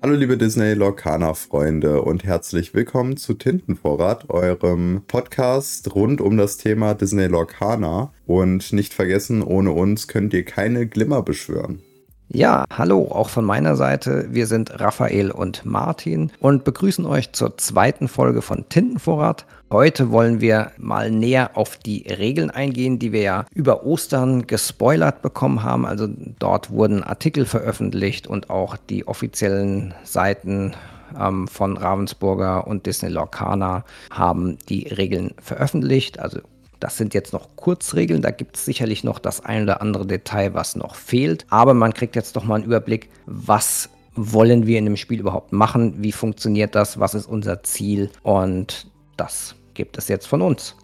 Hallo liebe Disney Lorcaner Freunde und herzlich willkommen zu Tintenvorrat, eurem Podcast rund um das Thema Disney Lorcaner. Und nicht vergessen, ohne uns könnt ihr keine Glimmer beschwören. Ja, hallo, auch von meiner Seite. Wir sind Raphael und Martin und begrüßen euch zur zweiten Folge von Tintenvorrat. Heute wollen wir mal näher auf die Regeln eingehen, die wir ja über Ostern gespoilert bekommen haben. Also dort wurden Artikel veröffentlicht und auch die offiziellen Seiten ähm, von Ravensburger und Disney Lorcaner haben die Regeln veröffentlicht. Also das sind jetzt noch Kurzregeln, da gibt es sicherlich noch das ein oder andere Detail, was noch fehlt. Aber man kriegt jetzt doch mal einen Überblick, was wollen wir in dem Spiel überhaupt machen, wie funktioniert das, was ist unser Ziel und das gibt es jetzt von uns.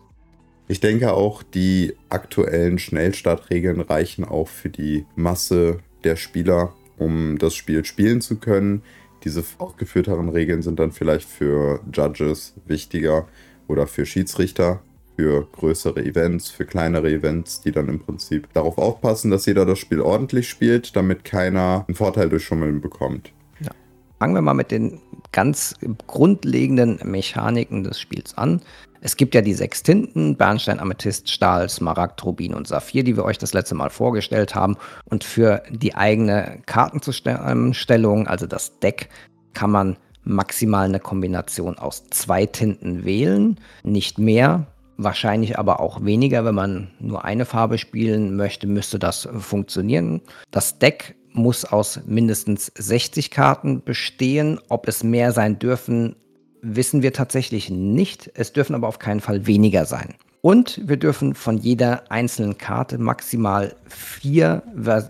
Ich denke auch, die aktuellen Schnellstartregeln reichen auch für die Masse der Spieler, um das Spiel spielen zu können. Diese ausgeführteren Regeln sind dann vielleicht für Judges wichtiger oder für Schiedsrichter, für größere Events, für kleinere Events, die dann im Prinzip darauf aufpassen, dass jeder das Spiel ordentlich spielt, damit keiner einen Vorteil durch Schummeln bekommt. Ja. Fangen wir mal mit den ganz grundlegenden Mechaniken des Spiels an. Es gibt ja die sechs Tinten, Bernstein, Amethyst, Stahl, Smaragd, Rubin und Saphir, die wir euch das letzte Mal vorgestellt haben. Und für die eigene Kartenzustellung, also das Deck, kann man maximal eine Kombination aus zwei Tinten wählen, nicht mehr wahrscheinlich aber auch weniger. Wenn man nur eine Farbe spielen möchte, müsste das funktionieren. Das Deck muss aus mindestens 60 Karten bestehen. Ob es mehr sein dürfen, wissen wir tatsächlich nicht. Es dürfen aber auf keinen Fall weniger sein. Und wir dürfen von jeder einzelnen Karte maximal vier,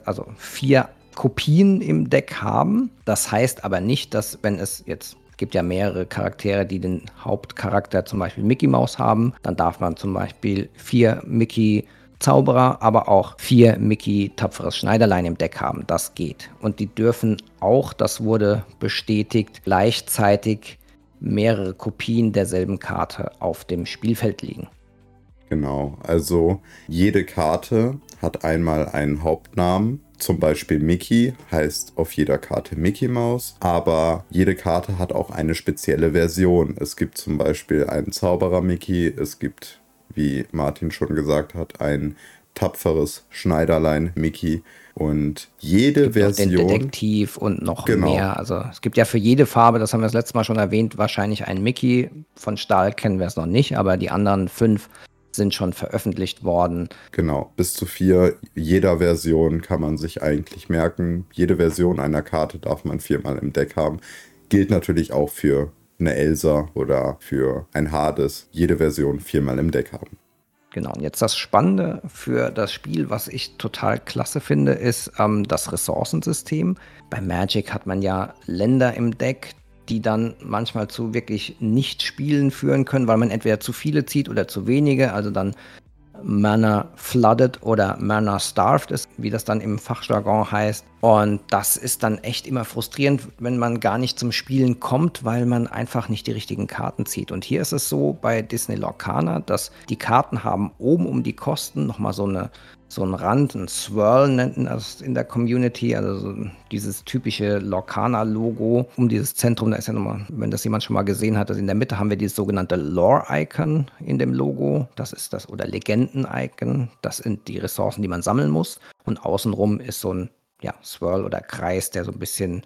also vier Kopien im Deck haben. Das heißt aber nicht, dass wenn es jetzt gibt ja mehrere Charaktere, die den Hauptcharakter zum Beispiel Mickey Mouse haben. Dann darf man zum Beispiel vier Mickey Zauberer, aber auch vier Mickey tapferes Schneiderlein im Deck haben. Das geht. Und die dürfen auch, das wurde bestätigt, gleichzeitig mehrere Kopien derselben Karte auf dem Spielfeld liegen. Genau, also jede Karte hat einmal einen Hauptnamen zum Beispiel Mickey heißt auf jeder Karte Mickey Mouse, aber jede Karte hat auch eine spezielle Version. Es gibt zum Beispiel einen Zauberer Mickey, es gibt, wie Martin schon gesagt hat, ein tapferes Schneiderlein Mickey und jede es gibt Version. Den Detektiv und noch genau. mehr. Also es gibt ja für jede Farbe, das haben wir das letzte Mal schon erwähnt, wahrscheinlich einen Mickey. Von Stahl kennen wir es noch nicht, aber die anderen fünf sind schon veröffentlicht worden. Genau, bis zu vier jeder Version kann man sich eigentlich merken. Jede Version einer Karte darf man viermal im Deck haben. Gilt natürlich auch für eine Elsa oder für ein Hades. Jede Version viermal im Deck haben. Genau, und jetzt das Spannende für das Spiel, was ich total klasse finde, ist ähm, das Ressourcensystem. Bei Magic hat man ja Länder im Deck, die dann manchmal zu wirklich Nicht-Spielen führen können, weil man entweder zu viele zieht oder zu wenige, also dann Mana flooded oder Mana starved ist, wie das dann im Fachjargon heißt. Und das ist dann echt immer frustrierend, wenn man gar nicht zum Spielen kommt, weil man einfach nicht die richtigen Karten zieht. Und hier ist es so bei Disney Lorcana, dass die Karten haben oben um die Kosten nochmal so eine so ein Rand, ein Swirl nennt man das in der Community, also so dieses typische Lorcana-Logo um dieses Zentrum. Da ist ja nochmal, wenn das jemand schon mal gesehen hat, also in der Mitte haben wir dieses sogenannte Lore-Icon in dem Logo. Das ist das, oder Legenden-Icon. Das sind die Ressourcen, die man sammeln muss. Und außenrum ist so ein ja, Swirl oder Kreis, der so ein bisschen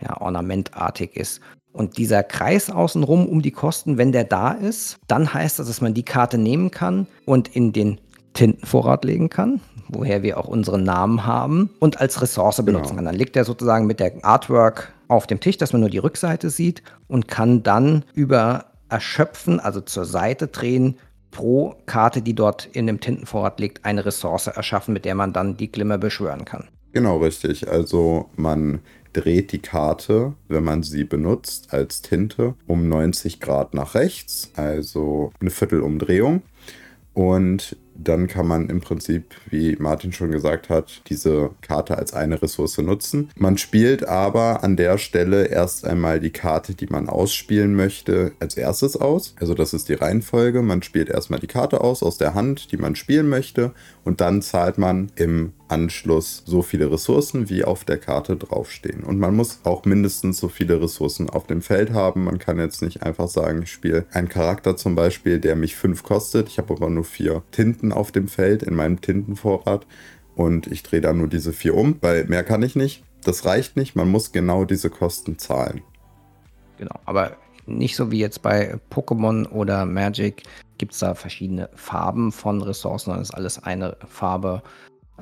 ja, ornamentartig ist. Und dieser Kreis außenrum um die Kosten, wenn der da ist, dann heißt das, dass man die Karte nehmen kann und in den Tintenvorrat legen kann, woher wir auch unseren Namen haben und als Ressource benutzen genau. kann. Dann liegt er sozusagen mit der Artwork auf dem Tisch, dass man nur die Rückseite sieht und kann dann über Erschöpfen, also zur Seite drehen, pro Karte, die dort in dem Tintenvorrat liegt, eine Ressource erschaffen, mit der man dann die Glimmer beschwören kann. Genau, richtig. Also man dreht die Karte, wenn man sie benutzt als Tinte, um 90 Grad nach rechts, also eine Viertelumdrehung. Und dann kann man im Prinzip, wie Martin schon gesagt hat, diese Karte als eine Ressource nutzen. Man spielt aber an der Stelle erst einmal die Karte, die man ausspielen möchte, als erstes aus. Also das ist die Reihenfolge. Man spielt erstmal die Karte aus aus der Hand, die man spielen möchte und dann zahlt man im Anschluss so viele Ressourcen, wie auf der Karte draufstehen. Und man muss auch mindestens so viele Ressourcen auf dem Feld haben. Man kann jetzt nicht einfach sagen, ich spiele einen Charakter zum Beispiel, der mich fünf kostet. Ich habe aber nur vier Tinten auf dem Feld in meinem Tintenvorrat. Und ich drehe da nur diese vier um, weil mehr kann ich nicht. Das reicht nicht. Man muss genau diese Kosten zahlen. Genau, aber nicht so wie jetzt bei Pokémon oder Magic gibt es da verschiedene Farben von Ressourcen, es ist alles eine Farbe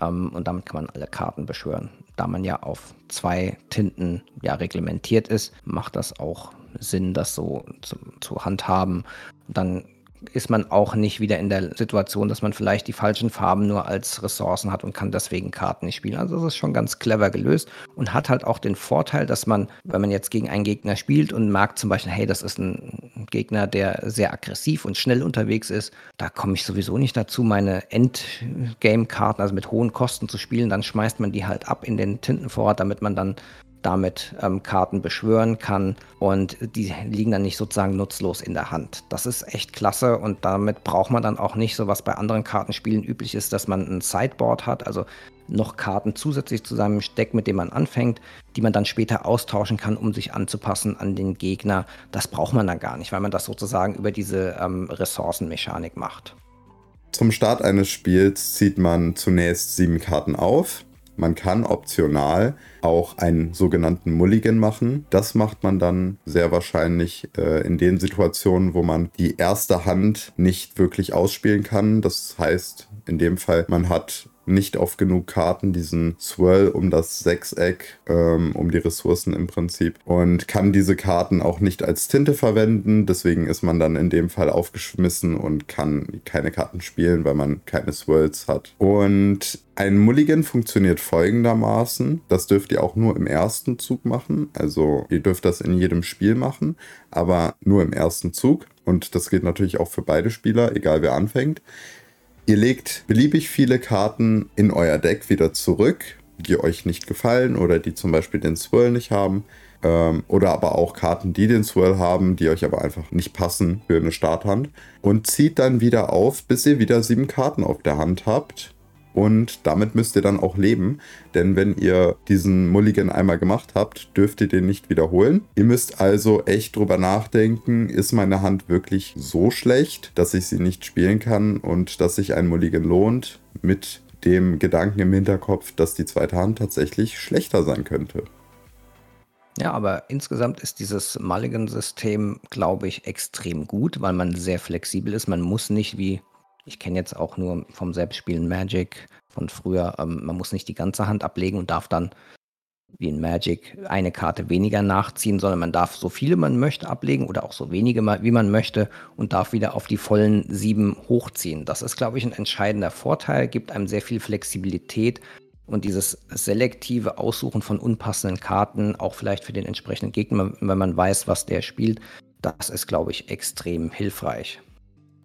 ähm, und damit kann man alle Karten beschwören. Da man ja auf zwei Tinten ja reglementiert ist, macht das auch Sinn, das so zu, zu handhaben. Dann ist man auch nicht wieder in der Situation, dass man vielleicht die falschen Farben nur als Ressourcen hat und kann deswegen Karten nicht spielen. Also das ist schon ganz clever gelöst und hat halt auch den Vorteil, dass man, wenn man jetzt gegen einen Gegner spielt und merkt zum Beispiel, hey, das ist ein Gegner, der sehr aggressiv und schnell unterwegs ist, da komme ich sowieso nicht dazu, meine Endgame-Karten, also mit hohen Kosten zu spielen, dann schmeißt man die halt ab in den Tintenvorrat, damit man dann damit ähm, Karten beschwören kann und die liegen dann nicht sozusagen nutzlos in der Hand. Das ist echt klasse und damit braucht man dann auch nicht so, was bei anderen Kartenspielen üblich ist, dass man ein Sideboard hat, also noch Karten zusätzlich zu seinem Deck, mit dem man anfängt, die man dann später austauschen kann, um sich anzupassen an den Gegner. Das braucht man dann gar nicht, weil man das sozusagen über diese ähm, Ressourcenmechanik macht. Zum Start eines Spiels zieht man zunächst sieben Karten auf. Man kann optional auch einen sogenannten Mulligan machen. Das macht man dann sehr wahrscheinlich äh, in den Situationen, wo man die erste Hand nicht wirklich ausspielen kann. Das heißt, in dem Fall, man hat nicht oft genug Karten, diesen Swirl um das Sechseck, ähm, um die Ressourcen im Prinzip und kann diese Karten auch nicht als Tinte verwenden. Deswegen ist man dann in dem Fall aufgeschmissen und kann keine Karten spielen, weil man keine Swirls hat. Und ein Mulligan funktioniert folgendermaßen. Das dürft ihr auch nur im ersten Zug machen. Also ihr dürft das in jedem Spiel machen, aber nur im ersten Zug. Und das gilt natürlich auch für beide Spieler, egal wer anfängt. Ihr legt beliebig viele Karten in euer Deck wieder zurück, die euch nicht gefallen oder die zum Beispiel den Swirl nicht haben. Ähm, oder aber auch Karten, die den Swirl haben, die euch aber einfach nicht passen für eine Starthand. Und zieht dann wieder auf, bis ihr wieder sieben Karten auf der Hand habt und damit müsst ihr dann auch leben, denn wenn ihr diesen Mulligan einmal gemacht habt, dürft ihr den nicht wiederholen. Ihr müsst also echt drüber nachdenken, ist meine Hand wirklich so schlecht, dass ich sie nicht spielen kann und dass sich ein Mulligan lohnt, mit dem Gedanken im Hinterkopf, dass die zweite Hand tatsächlich schlechter sein könnte. Ja, aber insgesamt ist dieses Mulligan-System, glaube ich, extrem gut, weil man sehr flexibel ist. Man muss nicht wie ich kenne jetzt auch nur vom Selbstspielen Magic von früher. Ähm, man muss nicht die ganze Hand ablegen und darf dann wie in Magic eine Karte weniger nachziehen, sondern man darf so viele man möchte ablegen oder auch so wenige wie man möchte und darf wieder auf die vollen sieben hochziehen. Das ist, glaube ich, ein entscheidender Vorteil, gibt einem sehr viel Flexibilität und dieses selektive Aussuchen von unpassenden Karten, auch vielleicht für den entsprechenden Gegner, wenn man weiß, was der spielt, das ist, glaube ich, extrem hilfreich.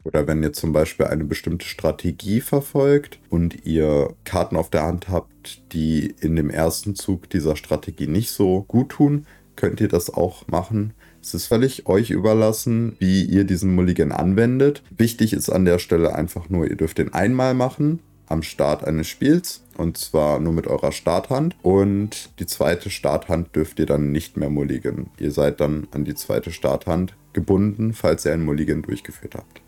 Oder wenn ihr zum Beispiel eine bestimmte Strategie verfolgt und ihr Karten auf der Hand habt, die in dem ersten Zug dieser Strategie nicht so gut tun, könnt ihr das auch machen. Es ist völlig euch überlassen, wie ihr diesen Mulligan anwendet. Wichtig ist an der Stelle einfach nur, ihr dürft den einmal machen am Start eines Spiels und zwar nur mit eurer Starthand und die zweite Starthand dürft ihr dann nicht mehr mulligen. Ihr seid dann an die zweite Starthand gebunden, falls ihr ein Mulligan durchgeführt habt.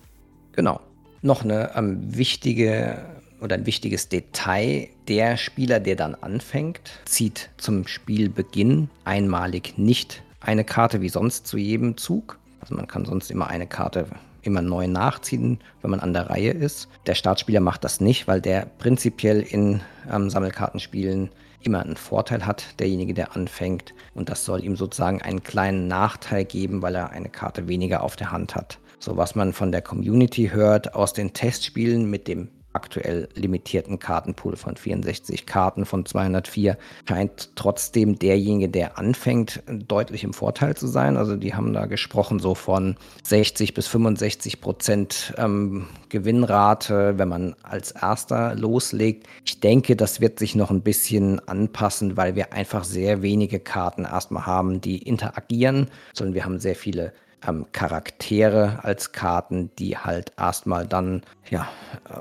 Genau. Noch eine ähm, wichtige oder ein wichtiges Detail. Der Spieler, der dann anfängt, zieht zum Spielbeginn einmalig nicht eine Karte wie sonst zu jedem Zug. Also man kann sonst immer eine Karte immer neu nachziehen, wenn man an der Reihe ist. Der Startspieler macht das nicht, weil der prinzipiell in ähm, Sammelkartenspielen immer einen Vorteil hat, derjenige, der anfängt. Und das soll ihm sozusagen einen kleinen Nachteil geben, weil er eine Karte weniger auf der Hand hat. So was man von der Community hört aus den Testspielen mit dem aktuell limitierten Kartenpool von 64 Karten von 204 scheint trotzdem derjenige, der anfängt, deutlich im Vorteil zu sein. Also die haben da gesprochen so von 60 bis 65 Prozent ähm, Gewinnrate, wenn man als erster loslegt. Ich denke, das wird sich noch ein bisschen anpassen, weil wir einfach sehr wenige Karten erstmal haben, die interagieren, sondern wir haben sehr viele ähm, Charaktere als Karten, die halt erstmal dann ja,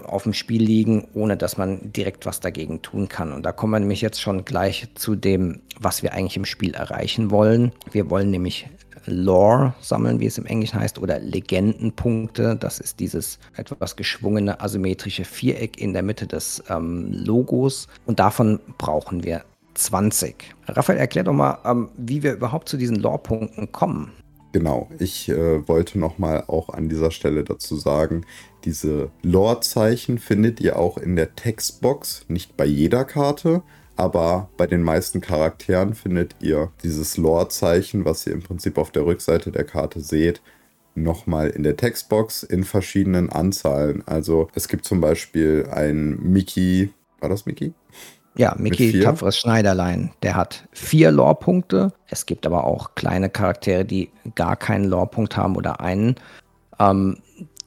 auf dem Spiel liegen, ohne dass man direkt was dagegen tun kann. Und da kommen wir nämlich jetzt schon gleich zu dem, was wir eigentlich im Spiel erreichen wollen. Wir wollen nämlich Lore sammeln, wie es im Englischen heißt, oder Legendenpunkte. Das ist dieses etwas geschwungene asymmetrische Viereck in der Mitte des ähm, Logos. Und davon brauchen wir 20. Raphael, erklär doch mal, ähm, wie wir überhaupt zu diesen Lore-Punkten kommen. Genau, ich äh, wollte nochmal auch an dieser Stelle dazu sagen, diese Lore-Zeichen findet ihr auch in der Textbox, nicht bei jeder Karte, aber bei den meisten Charakteren findet ihr dieses Lore-Zeichen, was ihr im Prinzip auf der Rückseite der Karte seht, nochmal in der Textbox in verschiedenen Anzahlen. Also es gibt zum Beispiel ein Mickey, war das Mickey? Ja, Mickey Tapferes Schneiderlein, der hat vier Lore-Punkte. Es gibt aber auch kleine Charaktere, die gar keinen Lore-Punkt haben oder einen. Ähm,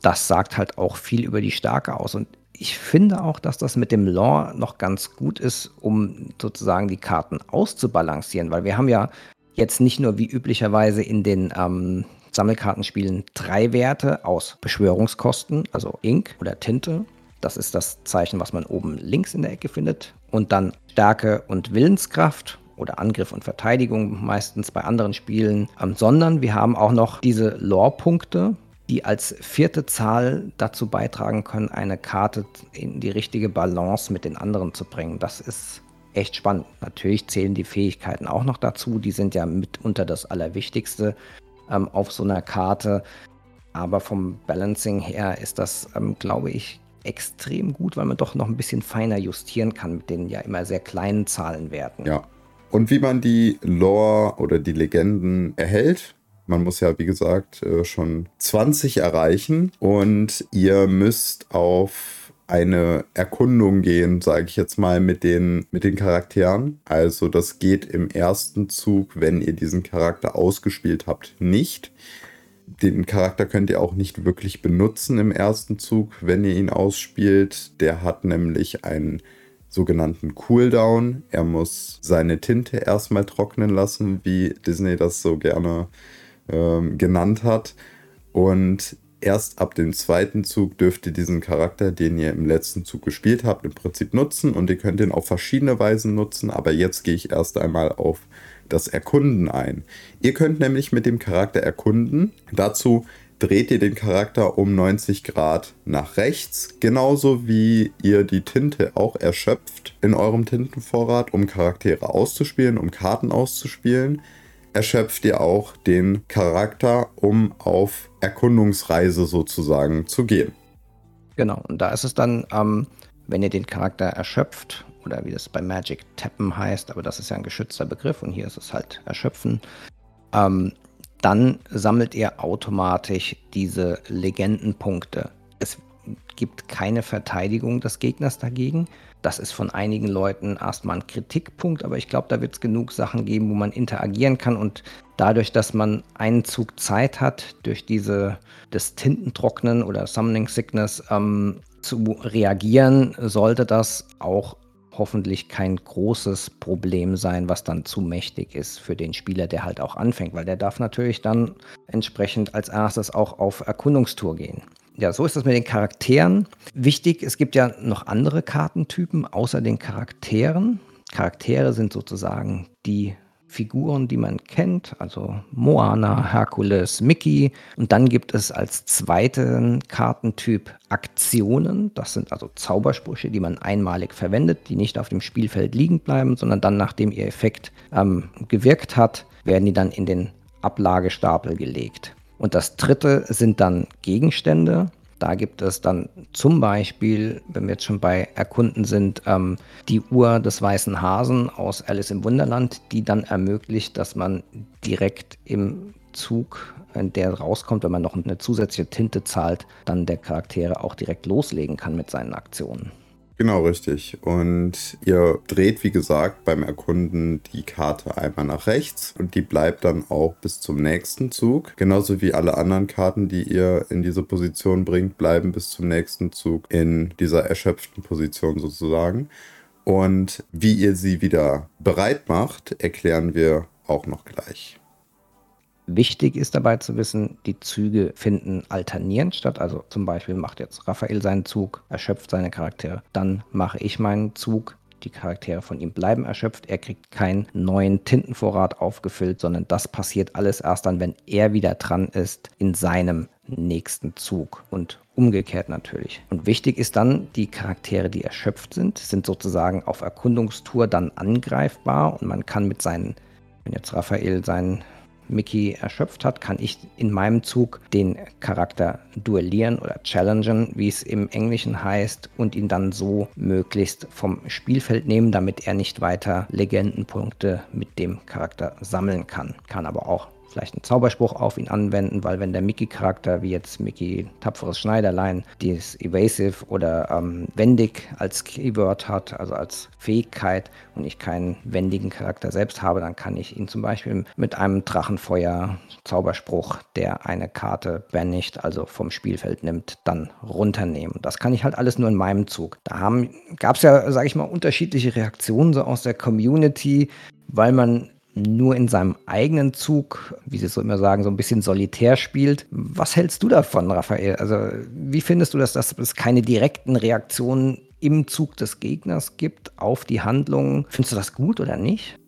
das sagt halt auch viel über die Stärke aus. Und ich finde auch, dass das mit dem Lore noch ganz gut ist, um sozusagen die Karten auszubalancieren, weil wir haben ja jetzt nicht nur wie üblicherweise in den ähm, Sammelkartenspielen drei Werte aus Beschwörungskosten, also Ink oder Tinte. Das ist das Zeichen, was man oben links in der Ecke findet und dann Stärke und Willenskraft oder Angriff und Verteidigung meistens bei anderen Spielen, sondern wir haben auch noch diese Lore-Punkte, die als vierte Zahl dazu beitragen können, eine Karte in die richtige Balance mit den anderen zu bringen. Das ist echt spannend. Natürlich zählen die Fähigkeiten auch noch dazu. Die sind ja mitunter das Allerwichtigste ähm, auf so einer Karte. Aber vom Balancing her ist das, ähm, glaube ich, extrem gut, weil man doch noch ein bisschen feiner justieren kann mit den ja immer sehr kleinen Zahlenwerten. Ja. Und wie man die Lore oder die Legenden erhält, man muss ja, wie gesagt, äh, schon 20 erreichen und ihr müsst auf eine Erkundung gehen, sage ich jetzt mal, mit den, mit den Charakteren. Also das geht im ersten Zug, wenn ihr diesen Charakter ausgespielt habt, nicht den Charakter könnt ihr auch nicht wirklich benutzen im ersten Zug, wenn ihr ihn ausspielt. Der hat nämlich einen sogenannten Cooldown. Er muss seine Tinte erstmal trocknen lassen, wie Disney das so gerne ähm, genannt hat. Und erst ab dem zweiten Zug dürft ihr diesen Charakter, den ihr im letzten Zug gespielt habt, im Prinzip nutzen. Und ihr könnt ihn auf verschiedene Weisen nutzen. Aber jetzt gehe ich erst einmal auf das Erkunden ein. Ihr könnt nämlich mit dem Charakter erkunden. Dazu dreht ihr den Charakter um 90 Grad nach rechts, genauso wie ihr die Tinte auch erschöpft in eurem Tintenvorrat, um Charaktere auszuspielen, um Karten auszuspielen. Erschöpft ihr auch den Charakter, um auf Erkundungsreise sozusagen zu gehen. Genau, und da ist es dann, ähm, wenn ihr den Charakter erschöpft oder wie das bei Magic Tappen heißt, aber das ist ja ein geschützter Begriff und hier ist es halt Erschöpfen. Ähm, dann sammelt ihr automatisch diese Legendenpunkte. Es gibt keine Verteidigung des Gegners dagegen. Das ist von einigen Leuten erstmal ein Kritikpunkt, aber ich glaube, da wird es genug Sachen geben, wo man interagieren kann und dadurch, dass man einen Zug Zeit hat, durch diese das Tintentrocknen oder Summoning Sickness ähm, zu reagieren, sollte das auch hoffentlich kein großes Problem sein, was dann zu mächtig ist für den Spieler, der halt auch anfängt, weil der darf natürlich dann entsprechend als erstes auch auf Erkundungstour gehen. Ja, so ist das mit den Charakteren. Wichtig, es gibt ja noch andere Kartentypen außer den Charakteren. Charaktere sind sozusagen die Figuren, die man kennt, also Moana, Herkules, Mickey. Und dann gibt es als zweiten Kartentyp Aktionen. Das sind also Zaubersprüche, die man einmalig verwendet, die nicht auf dem Spielfeld liegen bleiben, sondern dann, nachdem ihr Effekt ähm, gewirkt hat, werden die dann in den Ablagestapel gelegt. Und das dritte sind dann Gegenstände. Da gibt es dann zum Beispiel, wenn wir jetzt schon bei Erkunden sind, ähm, die Uhr des weißen Hasen aus Alice im Wunderland, die dann ermöglicht, dass man direkt im Zug, der rauskommt, wenn man noch eine zusätzliche Tinte zahlt, dann der Charaktere auch direkt loslegen kann mit seinen Aktionen. Genau, richtig. Und ihr dreht, wie gesagt, beim Erkunden die Karte einmal nach rechts und die bleibt dann auch bis zum nächsten Zug. Genauso wie alle anderen Karten, die ihr in diese Position bringt, bleiben bis zum nächsten Zug in dieser erschöpften Position sozusagen. Und wie ihr sie wieder bereit macht, erklären wir auch noch gleich. Wichtig ist dabei zu wissen, die Züge finden alternierend statt. Also zum Beispiel macht jetzt Raphael seinen Zug, erschöpft seine Charaktere. Dann mache ich meinen Zug, die Charaktere von ihm bleiben erschöpft. Er kriegt keinen neuen Tintenvorrat aufgefüllt, sondern das passiert alles erst dann, wenn er wieder dran ist in seinem nächsten Zug und umgekehrt natürlich. Und wichtig ist dann, die Charaktere, die erschöpft sind, sind sozusagen auf Erkundungstour dann angreifbar und man kann mit seinen, wenn jetzt Raphael seinen Mickey erschöpft hat, kann ich in meinem Zug den Charakter duellieren oder challengen, wie es im Englischen heißt, und ihn dann so möglichst vom Spielfeld nehmen, damit er nicht weiter Legendenpunkte mit dem Charakter sammeln kann. Kann aber auch vielleicht einen Zauberspruch auf ihn anwenden, weil wenn der Mickey-Charakter, wie jetzt Mickey Tapferes Schneiderlein, dieses Evasive oder ähm, wendig als Keyword hat, also als Fähigkeit und ich keinen wendigen Charakter selbst habe, dann kann ich ihn zum Beispiel mit einem Drachenfeuer-Zauberspruch, der eine Karte banisht, also vom Spielfeld nimmt, dann runternehmen. Das kann ich halt alles nur in meinem Zug. Da gab es ja, sage ich mal, unterschiedliche Reaktionen so aus der Community, weil man nur in seinem eigenen Zug, wie sie so immer sagen, so ein bisschen solitär spielt. Was hältst du davon, Raphael? Also, wie findest du das, dass es keine direkten Reaktionen im Zug des Gegners gibt auf die Handlungen? Findest du das gut oder nicht?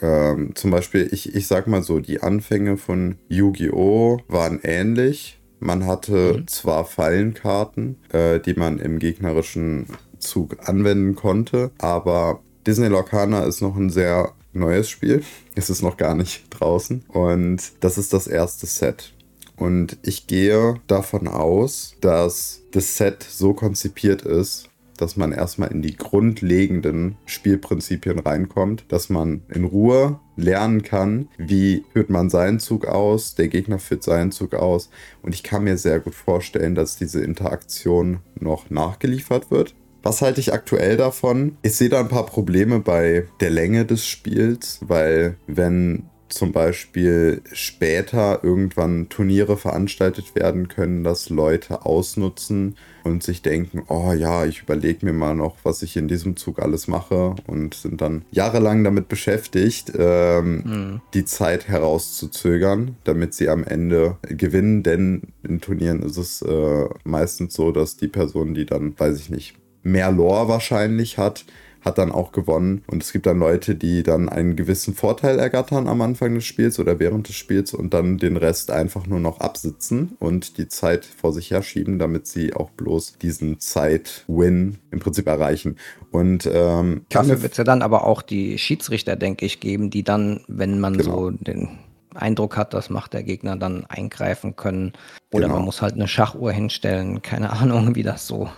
Ähm, zum Beispiel, ich, ich sag mal so, die Anfänge von Yu-Gi-Oh! waren ähnlich. Man hatte mhm. zwar Fallenkarten, äh, die man im gegnerischen Zug anwenden konnte, aber Disney Lorcana ist noch ein sehr neues Spiel. Es ist noch gar nicht draußen. Und das ist das erste Set. Und ich gehe davon aus, dass das Set so konzipiert ist, dass man erstmal in die grundlegenden Spielprinzipien reinkommt, dass man in Ruhe lernen kann, wie führt man seinen Zug aus, der Gegner führt seinen Zug aus. Und ich kann mir sehr gut vorstellen, dass diese Interaktion noch nachgeliefert wird. Was halte ich aktuell davon? Ich sehe da ein paar Probleme bei der Länge des Spiels, weil wenn zum Beispiel später irgendwann Turniere veranstaltet werden können, dass Leute ausnutzen und sich denken, oh ja, ich überlege mir mal noch, was ich in diesem Zug alles mache und sind dann jahrelang damit beschäftigt, ähm, mhm. die Zeit herauszuzögern, damit sie am Ende gewinnen. Denn in Turnieren ist es äh, meistens so, dass die Person, die dann, weiß ich nicht, mehr Lore wahrscheinlich hat, hat dann auch gewonnen. Und es gibt dann Leute, die dann einen gewissen Vorteil ergattern am Anfang des Spiels oder während des Spiels und dann den Rest einfach nur noch absitzen und die Zeit vor sich herschieben, damit sie auch bloß diesen Zeit-Win im Prinzip erreichen. Und ähm, dafür wird es ja dann aber auch die Schiedsrichter, denke ich, geben, die dann, wenn man genau. so den Eindruck hat, das macht der Gegner dann eingreifen können. Oder genau. man muss halt eine Schachuhr hinstellen. Keine Ahnung, wie das so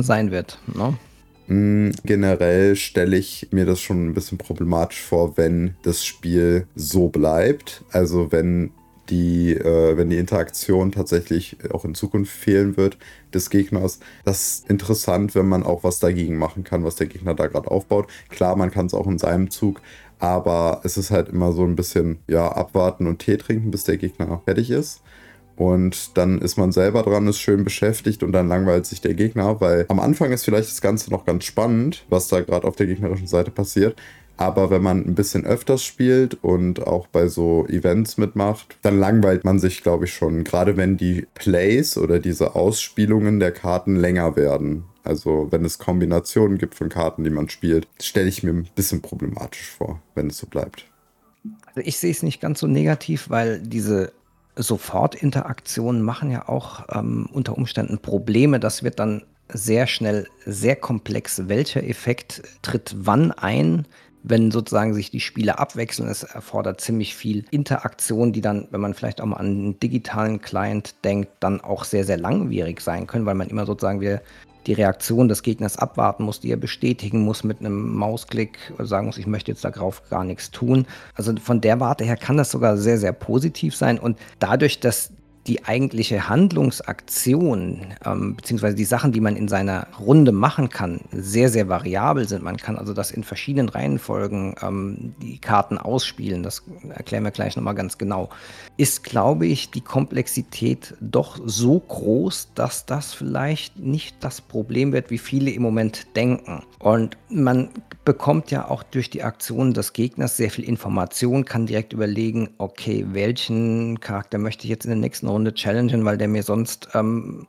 sein wird. Ne? Mm, generell stelle ich mir das schon ein bisschen problematisch vor, wenn das Spiel so bleibt. Also wenn die, äh, wenn die Interaktion tatsächlich auch in Zukunft fehlen wird des Gegners. Das ist interessant, wenn man auch was dagegen machen kann, was der Gegner da gerade aufbaut. Klar, man kann es auch in seinem Zug, aber es ist halt immer so ein bisschen, ja, abwarten und Tee trinken, bis der Gegner fertig ist. Und dann ist man selber dran, ist schön beschäftigt und dann langweilt sich der Gegner, weil am Anfang ist vielleicht das Ganze noch ganz spannend, was da gerade auf der gegnerischen Seite passiert. Aber wenn man ein bisschen öfters spielt und auch bei so Events mitmacht, dann langweilt man sich, glaube ich, schon. Gerade wenn die Plays oder diese Ausspielungen der Karten länger werden. Also wenn es Kombinationen gibt von Karten, die man spielt, stelle ich mir ein bisschen problematisch vor, wenn es so bleibt. Also ich sehe es nicht ganz so negativ, weil diese Sofortinteraktionen machen ja auch ähm, unter Umständen Probleme. Das wird dann sehr schnell sehr komplex. Welcher Effekt tritt wann ein? wenn sozusagen sich die Spiele abwechseln. Es erfordert ziemlich viel Interaktion, die dann, wenn man vielleicht auch mal an einen digitalen Client denkt, dann auch sehr, sehr langwierig sein können, weil man immer sozusagen wir die Reaktion des Gegners abwarten muss, die er bestätigen muss mit einem Mausklick, sagen muss, ich möchte jetzt darauf gar nichts tun. Also von der Warte her kann das sogar sehr, sehr positiv sein. Und dadurch, dass die eigentliche Handlungsaktion ähm, beziehungsweise die Sachen, die man in seiner Runde machen kann, sehr, sehr variabel sind. Man kann also das in verschiedenen Reihenfolgen ähm, die Karten ausspielen. Das erklären wir gleich nochmal ganz genau. Ist, glaube ich, die Komplexität doch so groß, dass das vielleicht nicht das Problem wird, wie viele im Moment denken. Und man bekommt ja auch durch die Aktion des Gegners sehr viel Information, kann direkt überlegen, okay, welchen Charakter möchte ich jetzt in der nächsten Runde challengen, weil der mir sonst ähm,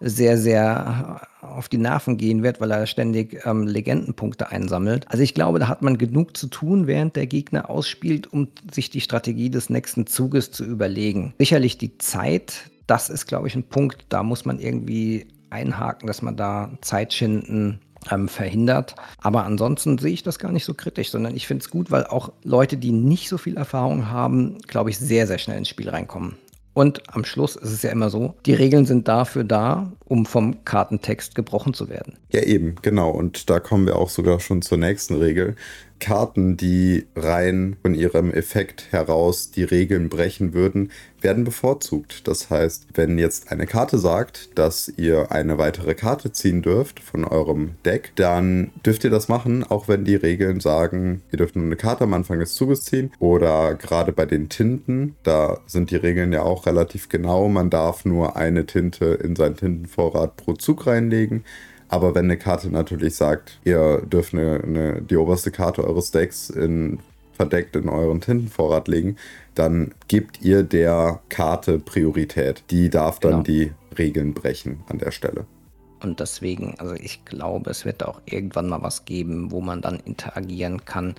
sehr, sehr auf die Nerven gehen wird, weil er ständig ähm, Legendenpunkte einsammelt. Also ich glaube, da hat man genug zu tun, während der Gegner ausspielt, um sich die Strategie des nächsten Zuges zu überlegen. Sicherlich die Zeit, das ist, glaube ich, ein Punkt, da muss man irgendwie einhaken, dass man da Zeit schinden ähm, verhindert. Aber ansonsten sehe ich das gar nicht so kritisch, sondern ich finde es gut, weil auch Leute, die nicht so viel Erfahrung haben, glaube ich, sehr, sehr schnell ins Spiel reinkommen. Und am Schluss ist es ja immer so, die Regeln sind dafür da, um vom Kartentext gebrochen zu werden. Ja, eben, genau. Und da kommen wir auch sogar schon zur nächsten Regel. Karten, die rein von ihrem Effekt heraus die Regeln brechen würden, werden bevorzugt. Das heißt, wenn jetzt eine Karte sagt, dass ihr eine weitere Karte ziehen dürft von eurem Deck, dann dürft ihr das machen, auch wenn die Regeln sagen, ihr dürft nur eine Karte am Anfang des Zuges ziehen. Oder gerade bei den Tinten, da sind die Regeln ja auch relativ genau. Man darf nur eine Tinte in seinen Tintenvorrat pro Zug reinlegen. Aber wenn eine Karte natürlich sagt, ihr dürft eine, eine, die oberste Karte eures Decks in, verdeckt in euren Tintenvorrat legen, dann gebt ihr der Karte Priorität. Die darf dann genau. die Regeln brechen an der Stelle. Und deswegen, also ich glaube, es wird auch irgendwann mal was geben, wo man dann interagieren kann.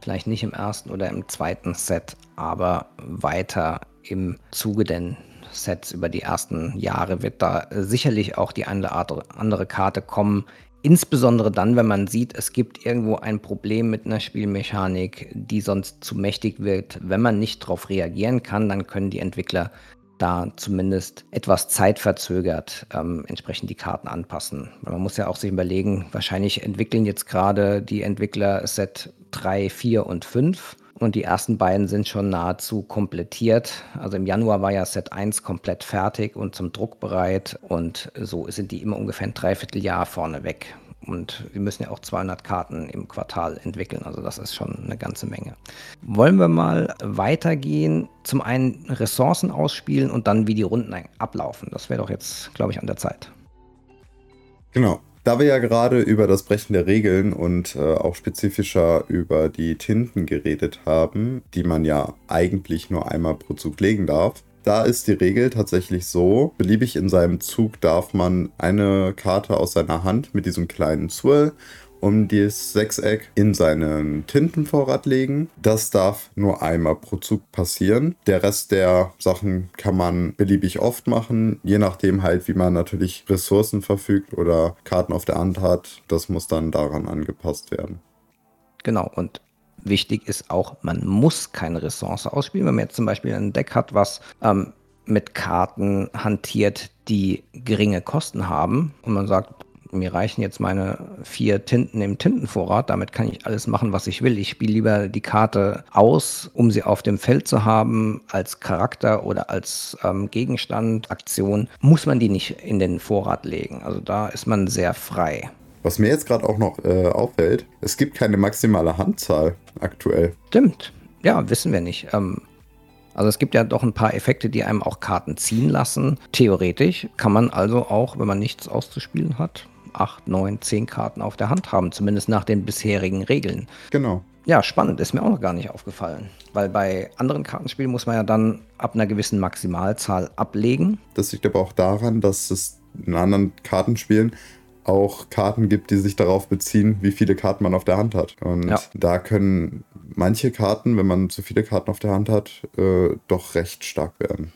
Vielleicht nicht im ersten oder im zweiten Set, aber weiter im Zuge denn Sets über die ersten Jahre wird da sicherlich auch die eine oder andere Karte kommen. Insbesondere dann, wenn man sieht, es gibt irgendwo ein Problem mit einer Spielmechanik, die sonst zu mächtig wird. Wenn man nicht darauf reagieren kann, dann können die Entwickler da zumindest etwas zeitverzögert ähm, entsprechend die Karten anpassen. Man muss ja auch sich überlegen, wahrscheinlich entwickeln jetzt gerade die Entwickler Set 3, 4 und 5 und die ersten beiden sind schon nahezu komplettiert. Also im Januar war ja Set 1 komplett fertig und zum Druck bereit. Und so sind die immer ungefähr ein Dreivierteljahr vorne weg. Und wir müssen ja auch 200 Karten im Quartal entwickeln. Also das ist schon eine ganze Menge. Wollen wir mal weitergehen? Zum einen Ressourcen ausspielen und dann wie die Runden ablaufen. Das wäre doch jetzt, glaube ich, an der Zeit. Genau. Da wir ja gerade über das Brechen der Regeln und äh, auch spezifischer über die Tinten geredet haben, die man ja eigentlich nur einmal pro Zug legen darf, da ist die Regel tatsächlich so, beliebig in seinem Zug darf man eine Karte aus seiner Hand mit diesem kleinen Swirl um das Sechseck in seinen Tintenvorrat legen. Das darf nur einmal pro Zug passieren. Der Rest der Sachen kann man beliebig oft machen, je nachdem halt, wie man natürlich Ressourcen verfügt oder Karten auf der Hand hat. Das muss dann daran angepasst werden. Genau, und wichtig ist auch, man muss keine Ressource ausspielen. Wenn man jetzt zum Beispiel ein Deck hat, was ähm, mit Karten hantiert, die geringe Kosten haben und man sagt, mir reichen jetzt meine vier Tinten im Tintenvorrat, damit kann ich alles machen, was ich will. Ich spiele lieber die Karte aus, um sie auf dem Feld zu haben, als Charakter oder als ähm, Gegenstand, Aktion, muss man die nicht in den Vorrat legen. Also da ist man sehr frei. Was mir jetzt gerade auch noch äh, auffällt, es gibt keine maximale Handzahl aktuell. Stimmt. Ja, wissen wir nicht. Ähm, also es gibt ja doch ein paar Effekte, die einem auch Karten ziehen lassen. Theoretisch kann man also auch, wenn man nichts auszuspielen hat, acht, neun, zehn Karten auf der Hand haben, zumindest nach den bisherigen Regeln. Genau. Ja, spannend, ist mir auch noch gar nicht aufgefallen. Weil bei anderen Kartenspielen muss man ja dann ab einer gewissen Maximalzahl ablegen. Das liegt aber auch daran, dass es in anderen Kartenspielen auch Karten gibt, die sich darauf beziehen, wie viele Karten man auf der Hand hat. Und ja. da können manche Karten, wenn man zu viele Karten auf der Hand hat, äh, doch recht stark werden.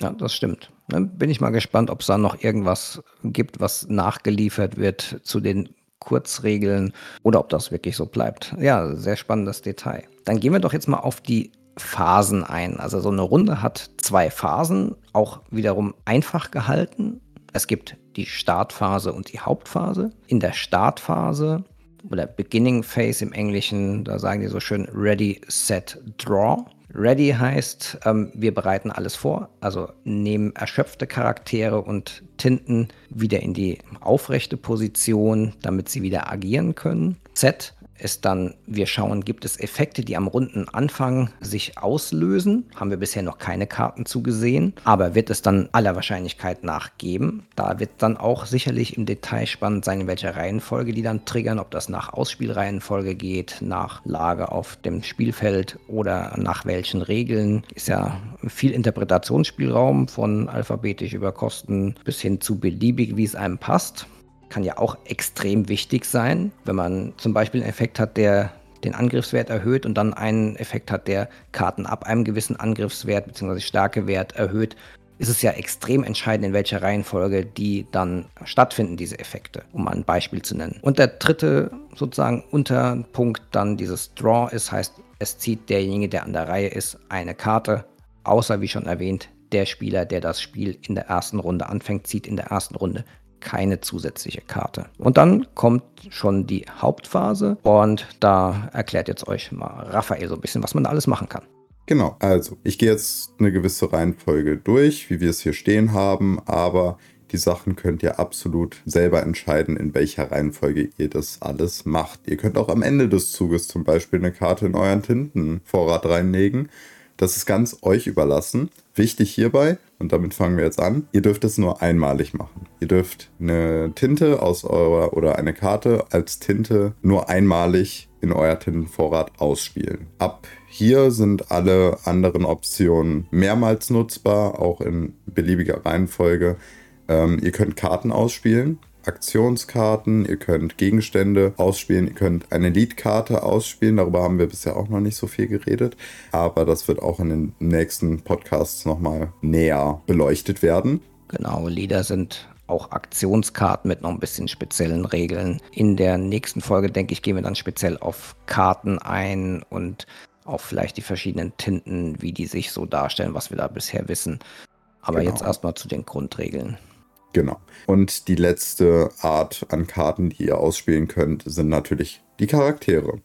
Ja, das stimmt. Dann bin ich mal gespannt, ob es da noch irgendwas gibt, was nachgeliefert wird zu den Kurzregeln oder ob das wirklich so bleibt. Ja, sehr spannendes Detail. Dann gehen wir doch jetzt mal auf die Phasen ein. Also so eine Runde hat zwei Phasen, auch wiederum einfach gehalten. Es gibt die Startphase und die Hauptphase. In der Startphase oder Beginning Phase im Englischen, da sagen die so schön Ready, Set, Draw. Ready heißt, ähm, wir bereiten alles vor, also nehmen erschöpfte Charaktere und Tinten wieder in die aufrechte Position, damit sie wieder agieren können. Set ist dann, wir schauen, gibt es Effekte, die am runden Anfang sich auslösen. Haben wir bisher noch keine Karten zugesehen, aber wird es dann aller Wahrscheinlichkeit nach geben. Da wird dann auch sicherlich im Detail spannend sein, in welcher Reihenfolge die dann triggern, ob das nach Ausspielreihenfolge geht, nach Lage auf dem Spielfeld oder nach welchen Regeln. Ist ja viel Interpretationsspielraum von alphabetisch über Kosten bis hin zu beliebig, wie es einem passt kann ja auch extrem wichtig sein, wenn man zum Beispiel einen Effekt hat, der den Angriffswert erhöht und dann einen Effekt hat, der Karten ab einem gewissen Angriffswert bzw. Stärkewert erhöht, ist es ja extrem entscheidend, in welcher Reihenfolge die dann stattfinden, diese Effekte, um ein Beispiel zu nennen. Und der dritte sozusagen Unterpunkt dann dieses Draw ist, heißt, es zieht derjenige, der an der Reihe ist, eine Karte, außer wie schon erwähnt, der Spieler, der das Spiel in der ersten Runde anfängt, zieht in der ersten Runde keine zusätzliche Karte. Und dann kommt schon die Hauptphase und da erklärt jetzt euch mal Raphael so ein bisschen, was man da alles machen kann. Genau, also ich gehe jetzt eine gewisse Reihenfolge durch, wie wir es hier stehen haben, aber die Sachen könnt ihr absolut selber entscheiden, in welcher Reihenfolge ihr das alles macht. Ihr könnt auch am Ende des Zuges zum Beispiel eine Karte in euren Tintenvorrat reinlegen. Das ist ganz euch überlassen. Wichtig hierbei, und damit fangen wir jetzt an, ihr dürft es nur einmalig machen. Ihr dürft eine Tinte aus eurer oder eine Karte als Tinte nur einmalig in euer Tintenvorrat ausspielen. Ab hier sind alle anderen Optionen mehrmals nutzbar, auch in beliebiger Reihenfolge. Ähm, ihr könnt Karten ausspielen. Aktionskarten, ihr könnt Gegenstände ausspielen, ihr könnt eine Leadkarte ausspielen. Darüber haben wir bisher auch noch nicht so viel geredet, aber das wird auch in den nächsten Podcasts nochmal näher beleuchtet werden. Genau, Leader sind auch Aktionskarten mit noch ein bisschen speziellen Regeln. In der nächsten Folge, denke ich, gehen wir dann speziell auf Karten ein und auch vielleicht die verschiedenen Tinten, wie die sich so darstellen, was wir da bisher wissen. Aber genau. jetzt erstmal zu den Grundregeln. Genau. Und die letzte Art an Karten, die ihr ausspielen könnt, sind natürlich die Charaktere.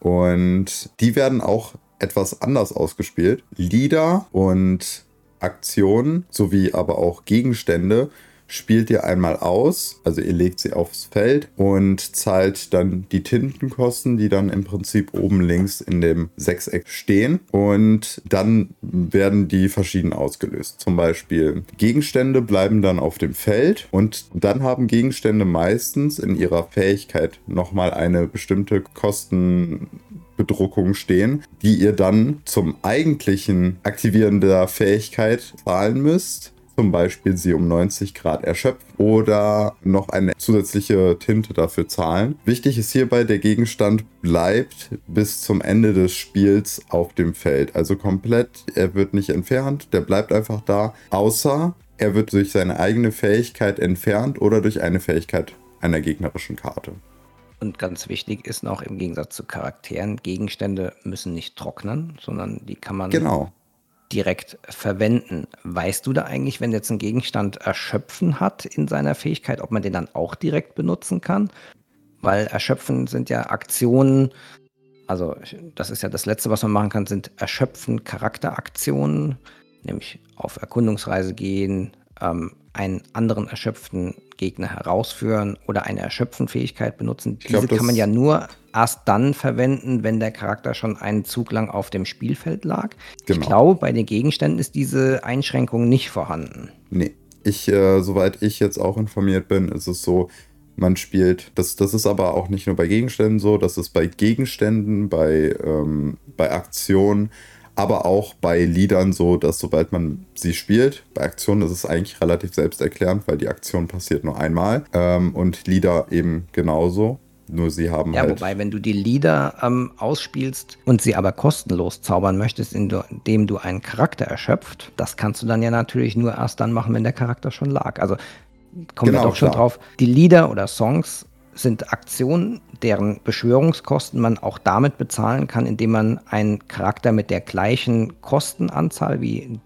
Und die werden auch etwas anders ausgespielt. Lieder und Aktionen sowie aber auch Gegenstände spielt ihr einmal aus, also ihr legt sie aufs Feld und zahlt dann die Tintenkosten, die dann im Prinzip oben links in dem Sechseck stehen und dann werden die verschieden ausgelöst. Zum Beispiel Gegenstände bleiben dann auf dem Feld und dann haben Gegenstände meistens in ihrer Fähigkeit nochmal eine bestimmte Kostenbedruckung stehen, die ihr dann zum eigentlichen Aktivieren der Fähigkeit zahlen müsst zum Beispiel sie um 90 Grad erschöpft oder noch eine zusätzliche Tinte dafür zahlen. Wichtig ist hierbei, der Gegenstand bleibt bis zum Ende des Spiels auf dem Feld. Also komplett, er wird nicht entfernt, der bleibt einfach da, außer er wird durch seine eigene Fähigkeit entfernt oder durch eine Fähigkeit einer gegnerischen Karte. Und ganz wichtig ist noch im Gegensatz zu Charakteren, Gegenstände müssen nicht trocknen, sondern die kann man genau direkt verwenden. Weißt du da eigentlich, wenn jetzt ein Gegenstand Erschöpfen hat in seiner Fähigkeit, ob man den dann auch direkt benutzen kann? Weil Erschöpfen sind ja Aktionen, also das ist ja das Letzte, was man machen kann, sind Erschöpfen Charakteraktionen, nämlich auf Erkundungsreise gehen, ähm, einen anderen erschöpften Gegner herausführen oder eine Erschöpfen-Fähigkeit benutzen. Diese glaub, kann man ja nur erst dann verwenden, wenn der Charakter schon einen Zug lang auf dem Spielfeld lag. Genau. Ich glaube, bei den Gegenständen ist diese Einschränkung nicht vorhanden. Nee. Ich, äh, soweit ich jetzt auch informiert bin, ist es so, man spielt, das, das ist aber auch nicht nur bei Gegenständen so, das ist bei Gegenständen, bei, ähm, bei Aktionen, aber auch bei Liedern so, dass sobald man sie spielt, bei Aktionen ist es eigentlich relativ selbsterklärend, weil die Aktion passiert nur einmal ähm, und Lieder eben genauso. Nur sie haben ja, halt. wobei, wenn du die Lieder ähm, ausspielst und sie aber kostenlos zaubern möchtest, indem du einen Charakter erschöpft, das kannst du dann ja natürlich nur erst dann machen, wenn der Charakter schon lag. Also kommen genau, wir doch schon klar. drauf. Die Lieder oder Songs sind Aktionen, deren Beschwörungskosten man auch damit bezahlen kann, indem man einen Charakter mit der gleichen Kostenanzahl wie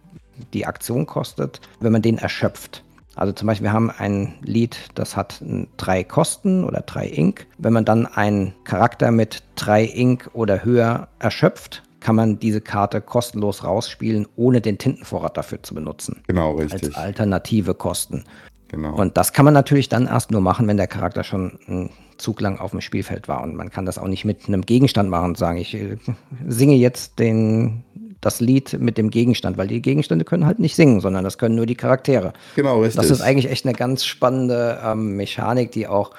die Aktion kostet, wenn man den erschöpft. Also zum Beispiel, wir haben ein Lied, das hat drei Kosten oder drei Ink. Wenn man dann einen Charakter mit drei Ink oder höher erschöpft, kann man diese Karte kostenlos rausspielen, ohne den Tintenvorrat dafür zu benutzen. Genau, richtig. Als alternative Kosten. Genau. Und das kann man natürlich dann erst nur machen, wenn der Charakter schon einen Zug lang auf dem Spielfeld war. Und man kann das auch nicht mit einem Gegenstand machen und sagen, ich äh, singe jetzt den, das Lied mit dem Gegenstand, weil die Gegenstände können halt nicht singen, sondern das können nur die Charaktere. Genau, richtig. Das ist eigentlich echt eine ganz spannende ähm, Mechanik, die auch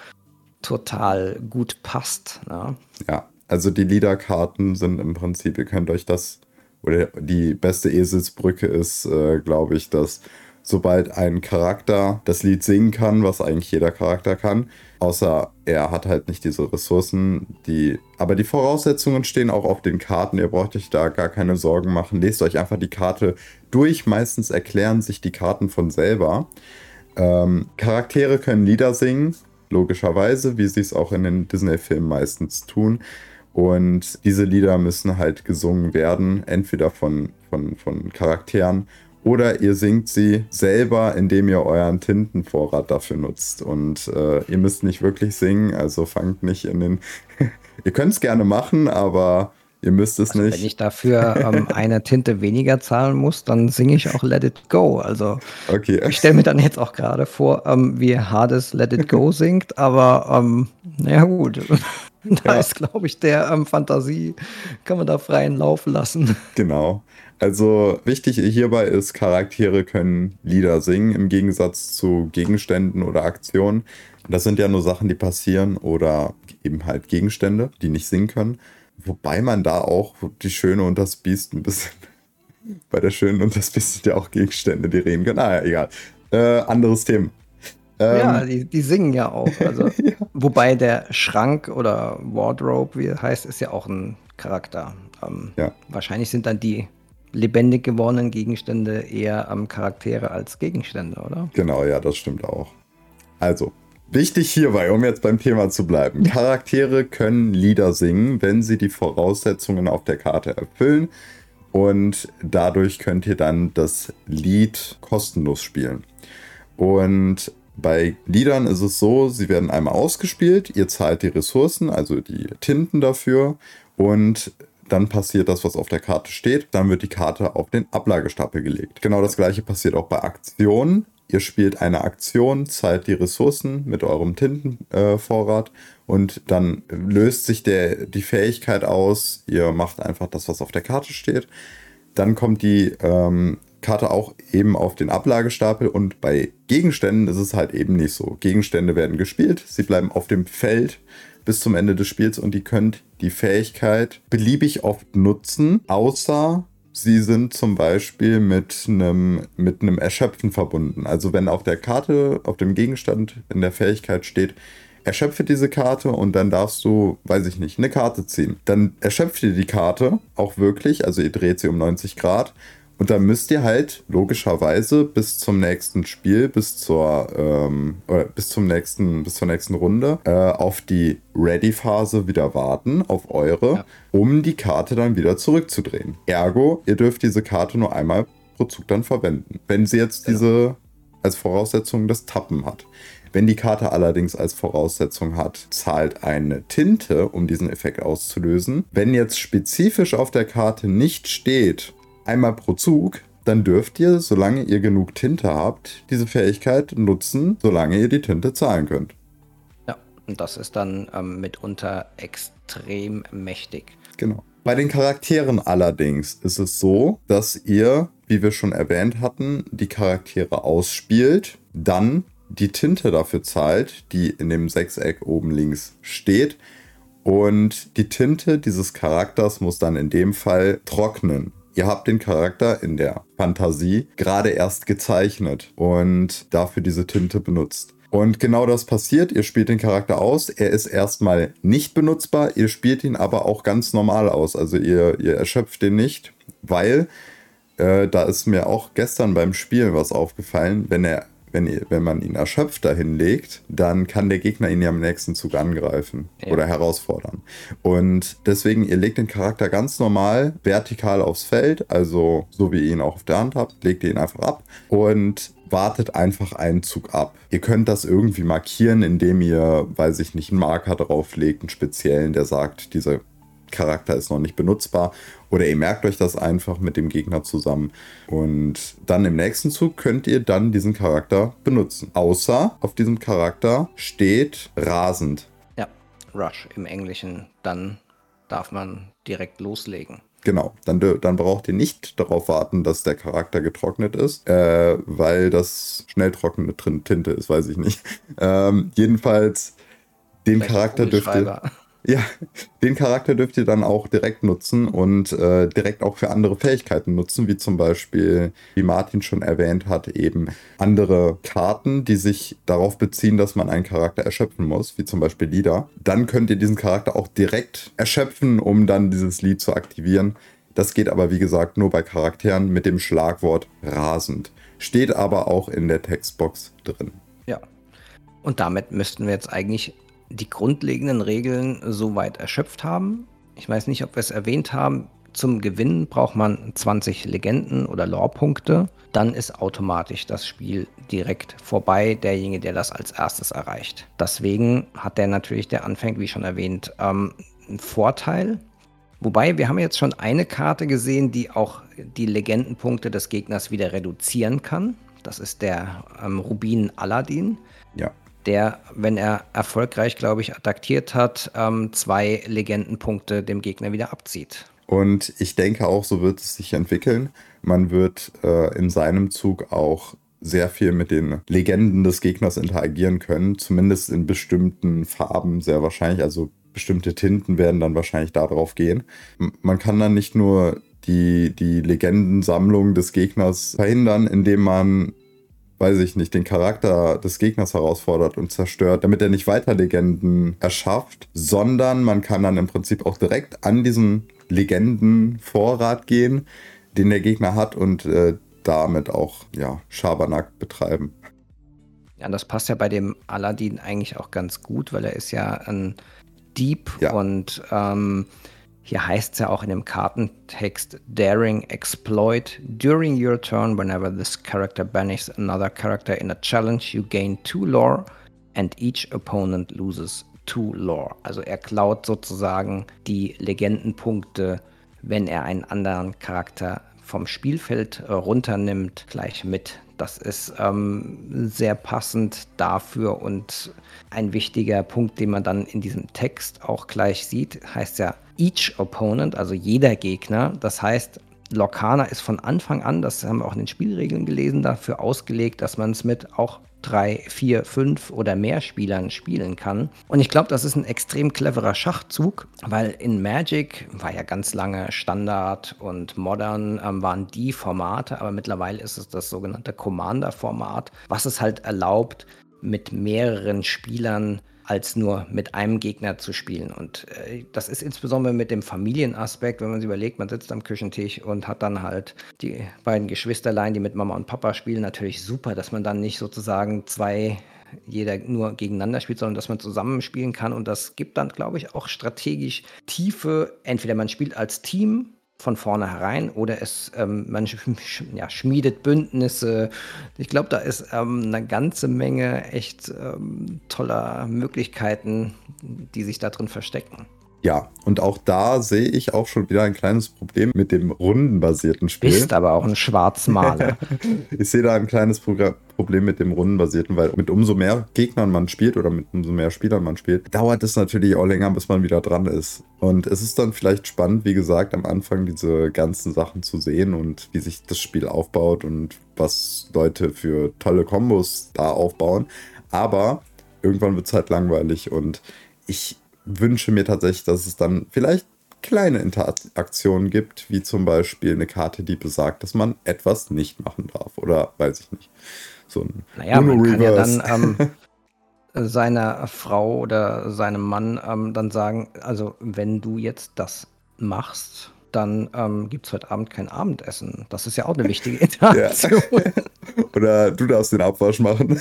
total gut passt. Ne? Ja, also die Liederkarten sind im Prinzip, ihr könnt euch das, oder die beste Eselsbrücke ist, äh, glaube ich, dass sobald ein Charakter das Lied singen kann, was eigentlich jeder Charakter kann, außer er hat halt nicht diese Ressourcen, die, aber die Voraussetzungen stehen auch auf den Karten, ihr braucht euch da gar keine Sorgen machen, lest euch einfach die Karte durch, meistens erklären sich die Karten von selber. Ähm, Charaktere können Lieder singen, logischerweise, wie sie es auch in den Disney-Filmen meistens tun. Und diese Lieder müssen halt gesungen werden, entweder von, von, von Charakteren oder ihr singt sie selber, indem ihr euren Tintenvorrat dafür nutzt. Und äh, ihr müsst nicht wirklich singen, also fangt nicht in den. ihr könnt es gerne machen, aber ihr müsst es also nicht. Wenn ich dafür ähm, eine Tinte weniger zahlen muss, dann singe ich auch Let It Go. Also okay. ich stelle mir dann jetzt auch gerade vor, ähm, wie Hades Let It Go singt, aber ähm, naja gut. Da ja. ist, glaube ich, der ähm, Fantasie, kann man da freien Lauf lassen. Genau. Also wichtig hierbei ist, Charaktere können Lieder singen im Gegensatz zu Gegenständen oder Aktionen. Das sind ja nur Sachen, die passieren oder eben halt Gegenstände, die nicht singen können. Wobei man da auch die Schöne und das Biest ein bisschen. Bei der Schönen und das Biest sind ja auch Gegenstände, die reden können. Naja, egal. Äh, anderes Thema. ja, ähm, die, die, singen ja auch. Also, ja. Wobei der Schrank oder Wardrobe, wie er heißt, ist ja auch ein Charakter. Ähm, ja. Wahrscheinlich sind dann die lebendig gewordenen Gegenstände eher am Charaktere als Gegenstände, oder? Genau, ja, das stimmt auch. Also, wichtig hierbei, um jetzt beim Thema zu bleiben. Charaktere können Lieder singen, wenn sie die Voraussetzungen auf der Karte erfüllen. Und dadurch könnt ihr dann das Lied kostenlos spielen. Und bei Liedern ist es so, sie werden einmal ausgespielt, ihr zahlt die Ressourcen, also die Tinten dafür. Und dann passiert das, was auf der Karte steht. Dann wird die Karte auf den Ablagestapel gelegt. Genau das gleiche passiert auch bei Aktionen. Ihr spielt eine Aktion, zahlt die Ressourcen mit eurem Tintenvorrat äh, und dann löst sich der, die Fähigkeit aus. Ihr macht einfach das, was auf der Karte steht. Dann kommt die ähm, Karte auch eben auf den Ablagestapel und bei Gegenständen ist es halt eben nicht so. Gegenstände werden gespielt, sie bleiben auf dem Feld bis zum Ende des Spiels und ihr könnt die Fähigkeit beliebig oft nutzen, außer sie sind zum Beispiel mit einem, mit einem Erschöpfen verbunden. Also wenn auf der Karte, auf dem Gegenstand in der Fähigkeit steht, erschöpfe diese Karte und dann darfst du, weiß ich nicht, eine Karte ziehen. Dann erschöpft ihr die Karte auch wirklich, also ihr dreht sie um 90 Grad und dann müsst ihr halt logischerweise bis zum nächsten Spiel, bis zur, ähm, oder bis zum nächsten, bis zur nächsten Runde äh, auf die Ready-Phase wieder warten, auf eure, ja. um die Karte dann wieder zurückzudrehen. Ergo, ihr dürft diese Karte nur einmal pro Zug dann verwenden. Wenn sie jetzt ja. diese als Voraussetzung das Tappen hat. Wenn die Karte allerdings als Voraussetzung hat, zahlt eine Tinte, um diesen Effekt auszulösen. Wenn jetzt spezifisch auf der Karte nicht steht, einmal pro Zug, dann dürft ihr, solange ihr genug Tinte habt, diese Fähigkeit nutzen, solange ihr die Tinte zahlen könnt. Ja, und das ist dann ähm, mitunter extrem mächtig. Genau. Bei den Charakteren allerdings ist es so, dass ihr, wie wir schon erwähnt hatten, die Charaktere ausspielt, dann die Tinte dafür zahlt, die in dem Sechseck oben links steht. Und die Tinte dieses Charakters muss dann in dem Fall trocknen. Ihr habt den Charakter in der Fantasie gerade erst gezeichnet und dafür diese Tinte benutzt. Und genau das passiert. Ihr spielt den Charakter aus. Er ist erstmal nicht benutzbar. Ihr spielt ihn aber auch ganz normal aus. Also ihr, ihr erschöpft den nicht, weil äh, da ist mir auch gestern beim Spielen was aufgefallen. Wenn er wenn, wenn man ihn erschöpft dahin legt, dann kann der Gegner ihn ja im nächsten Zug angreifen ja. oder herausfordern. Und deswegen, ihr legt den Charakter ganz normal vertikal aufs Feld, also so wie ihr ihn auch auf der Hand habt, legt ihr ihn einfach ab. Und wartet einfach einen Zug ab. Ihr könnt das irgendwie markieren, indem ihr, weiß ich nicht, einen Marker drauflegt, einen speziellen, der sagt, dieser Charakter ist noch nicht benutzbar. Oder ihr merkt euch das einfach mit dem Gegner zusammen. Und dann im nächsten Zug könnt ihr dann diesen Charakter benutzen. Außer auf diesem Charakter steht rasend. Ja, Rush im Englischen. Dann darf man direkt loslegen. Genau, dann, dann braucht ihr nicht darauf warten, dass der Charakter getrocknet ist, äh, weil das schnell trockene Tinte ist, weiß ich nicht. Ähm, jedenfalls, den Vielleicht Charakter dürft ihr. Ja, den Charakter dürft ihr dann auch direkt nutzen und äh, direkt auch für andere Fähigkeiten nutzen, wie zum Beispiel, wie Martin schon erwähnt hat, eben andere Karten, die sich darauf beziehen, dass man einen Charakter erschöpfen muss, wie zum Beispiel Lieder. Dann könnt ihr diesen Charakter auch direkt erschöpfen, um dann dieses Lied zu aktivieren. Das geht aber, wie gesagt, nur bei Charakteren mit dem Schlagwort rasend. Steht aber auch in der Textbox drin. Ja. Und damit müssten wir jetzt eigentlich die grundlegenden Regeln soweit erschöpft haben. Ich weiß nicht, ob wir es erwähnt haben. Zum Gewinnen braucht man 20 Legenden oder Lore-Punkte. Dann ist automatisch das Spiel direkt vorbei, derjenige, der das als erstes erreicht. Deswegen hat der natürlich, der anfängt, wie schon erwähnt, ähm, einen Vorteil. Wobei, wir haben jetzt schon eine Karte gesehen, die auch die Legendenpunkte des Gegners wieder reduzieren kann. Das ist der ähm, Rubin Aladdin. Ja der, wenn er erfolgreich, glaube ich, attackiert hat, ähm, zwei Legendenpunkte dem Gegner wieder abzieht. Und ich denke auch, so wird es sich entwickeln. Man wird äh, in seinem Zug auch sehr viel mit den Legenden des Gegners interagieren können, zumindest in bestimmten Farben sehr wahrscheinlich. Also bestimmte Tinten werden dann wahrscheinlich darauf gehen. Man kann dann nicht nur die, die Legendensammlung des Gegners verhindern, indem man weiß ich nicht, den Charakter des Gegners herausfordert und zerstört, damit er nicht weiter Legenden erschafft, sondern man kann dann im Prinzip auch direkt an diesen Legendenvorrat gehen, den der Gegner hat und äh, damit auch ja, Schabernack betreiben. Ja, das passt ja bei dem Aladdin eigentlich auch ganz gut, weil er ist ja ein Dieb ja. und ähm, hier heißt es ja auch in dem Kartentext Daring Exploit. During your turn, whenever this character banishes another character in a challenge, you gain two lore and each opponent loses two lore. Also er klaut sozusagen die Legendenpunkte, wenn er einen anderen Charakter vom Spielfeld äh, runternimmt, gleich mit. Das ist ähm, sehr passend dafür und ein wichtiger Punkt, den man dann in diesem Text auch gleich sieht, heißt ja each opponent, also jeder Gegner. Das heißt, Lorcana ist von Anfang an, das haben wir auch in den Spielregeln gelesen, dafür ausgelegt, dass man es mit auch drei, vier, fünf oder mehr Spielern spielen kann. Und ich glaube, das ist ein extrem cleverer Schachzug, weil in Magic war ja ganz lange Standard und Modern ähm, waren die Formate, aber mittlerweile ist es das sogenannte Commander-Format, was es halt erlaubt, mit mehreren Spielern als nur mit einem Gegner zu spielen. Und äh, das ist insbesondere mit dem Familienaspekt, wenn man sich überlegt, man sitzt am Küchentisch und hat dann halt die beiden Geschwisterlein, die mit Mama und Papa spielen, natürlich super, dass man dann nicht sozusagen zwei jeder nur gegeneinander spielt, sondern dass man zusammen spielen kann. Und das gibt dann, glaube ich, auch strategisch Tiefe. Entweder man spielt als Team von vornherein oder es ähm, man sch ja, schmiedet Bündnisse. Ich glaube, da ist ähm, eine ganze Menge echt ähm, toller Möglichkeiten, die sich da drin verstecken. Ja, und auch da sehe ich auch schon wieder ein kleines Problem mit dem rundenbasierten Spiel. Bist aber auch ein Schwarzmaler. ich sehe da ein kleines Problem mit dem rundenbasierten, weil mit umso mehr Gegnern man spielt oder mit umso mehr Spielern man spielt, dauert es natürlich auch länger, bis man wieder dran ist. Und es ist dann vielleicht spannend, wie gesagt, am Anfang diese ganzen Sachen zu sehen und wie sich das Spiel aufbaut und was Leute für tolle Kombos da aufbauen. Aber irgendwann wird es halt langweilig und ich wünsche mir tatsächlich, dass es dann vielleicht kleine Interaktionen gibt, wie zum Beispiel eine Karte, die besagt, dass man etwas nicht machen darf. Oder weiß ich nicht. So ein naja, Uno man kann ja dann ähm, seiner Frau oder seinem Mann ähm, dann sagen, also wenn du jetzt das machst, dann ähm, gibt es heute Abend kein Abendessen. Das ist ja auch eine wichtige Interaktion. Ja. Oder du darfst den Abwasch machen.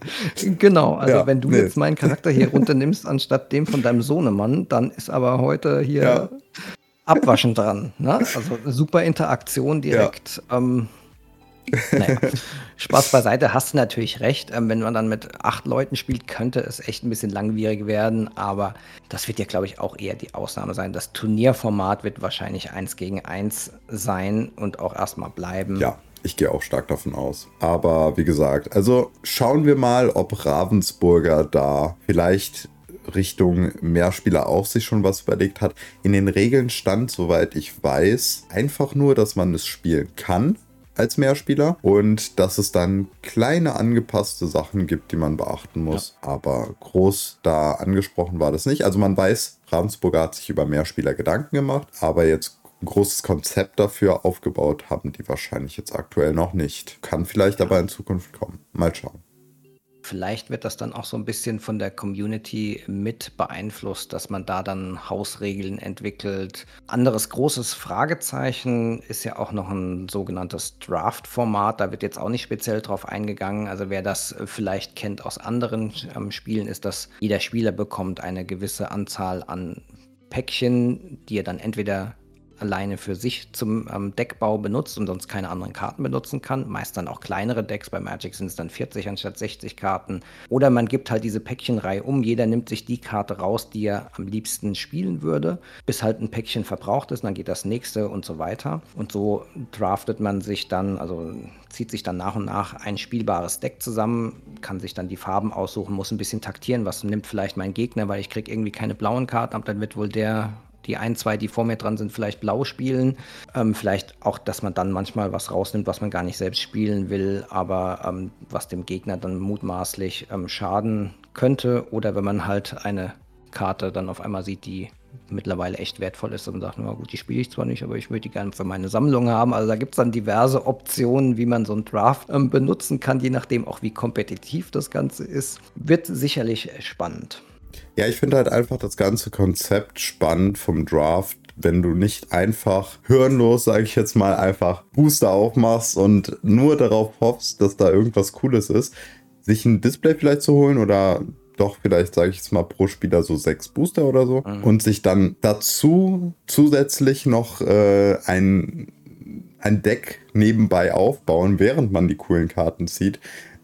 genau, also ja, wenn du nee. jetzt meinen Charakter hier runternimmst, anstatt dem von deinem Sohnemann, dann ist aber heute hier ja. Abwaschen dran. Ne? Also super Interaktion direkt. Ähm, naja, Spaß beiseite, hast du natürlich recht. Ähm, wenn man dann mit acht Leuten spielt, könnte es echt ein bisschen langwierig werden, aber das wird ja, glaube ich, auch eher die Ausnahme sein. Das Turnierformat wird wahrscheinlich eins gegen eins sein und auch erstmal bleiben. Ja. Ich gehe auch stark davon aus. Aber wie gesagt, also schauen wir mal, ob Ravensburger da vielleicht Richtung Mehrspieler auch sich schon was überlegt hat. In den Regeln stand, soweit ich weiß, einfach nur, dass man es spielen kann als Mehrspieler und dass es dann kleine angepasste Sachen gibt, die man beachten muss. Ja. Aber groß da angesprochen war das nicht. Also man weiß, Ravensburger hat sich über Mehrspieler Gedanken gemacht, aber jetzt ein großes Konzept dafür aufgebaut haben die wahrscheinlich jetzt aktuell noch nicht. Kann vielleicht aber in Zukunft kommen. Mal schauen. Vielleicht wird das dann auch so ein bisschen von der Community mit beeinflusst, dass man da dann Hausregeln entwickelt. Anderes großes Fragezeichen ist ja auch noch ein sogenanntes Draft-Format. Da wird jetzt auch nicht speziell drauf eingegangen. Also wer das vielleicht kennt aus anderen ähm, Spielen, ist, dass jeder Spieler bekommt eine gewisse Anzahl an Päckchen, die er dann entweder alleine für sich zum ähm, Deckbau benutzt und sonst keine anderen Karten benutzen kann. Meist dann auch kleinere Decks. Bei Magic sind es dann 40 anstatt 60 Karten. Oder man gibt halt diese Päckchenreihe um. Jeder nimmt sich die Karte raus, die er am liebsten spielen würde, bis halt ein Päckchen verbraucht ist. Dann geht das nächste und so weiter. Und so draftet man sich dann, also zieht sich dann nach und nach ein spielbares Deck zusammen, kann sich dann die Farben aussuchen, muss ein bisschen taktieren, was nimmt vielleicht mein Gegner, weil ich kriege irgendwie keine blauen Karten, aber dann wird wohl der die ein, zwei, die vor mir dran sind, vielleicht blau spielen. Ähm, vielleicht auch, dass man dann manchmal was rausnimmt, was man gar nicht selbst spielen will, aber ähm, was dem Gegner dann mutmaßlich ähm, schaden könnte. Oder wenn man halt eine Karte dann auf einmal sieht, die mittlerweile echt wertvoll ist und sagt, na gut, die spiele ich zwar nicht, aber ich würde die gerne für meine Sammlung haben. Also da gibt es dann diverse Optionen, wie man so einen Draft ähm, benutzen kann, je nachdem auch wie kompetitiv das Ganze ist. Wird sicherlich spannend. Ja, ich finde halt einfach das ganze Konzept spannend vom Draft, wenn du nicht einfach hirnlos, sage ich jetzt mal, einfach Booster aufmachst und nur darauf hoffst, dass da irgendwas Cooles ist, sich ein Display vielleicht zu holen oder doch vielleicht, sage ich jetzt mal, pro Spieler so sechs Booster oder so mhm. und sich dann dazu zusätzlich noch äh, ein, ein Deck nebenbei aufbauen, während man die coolen Karten zieht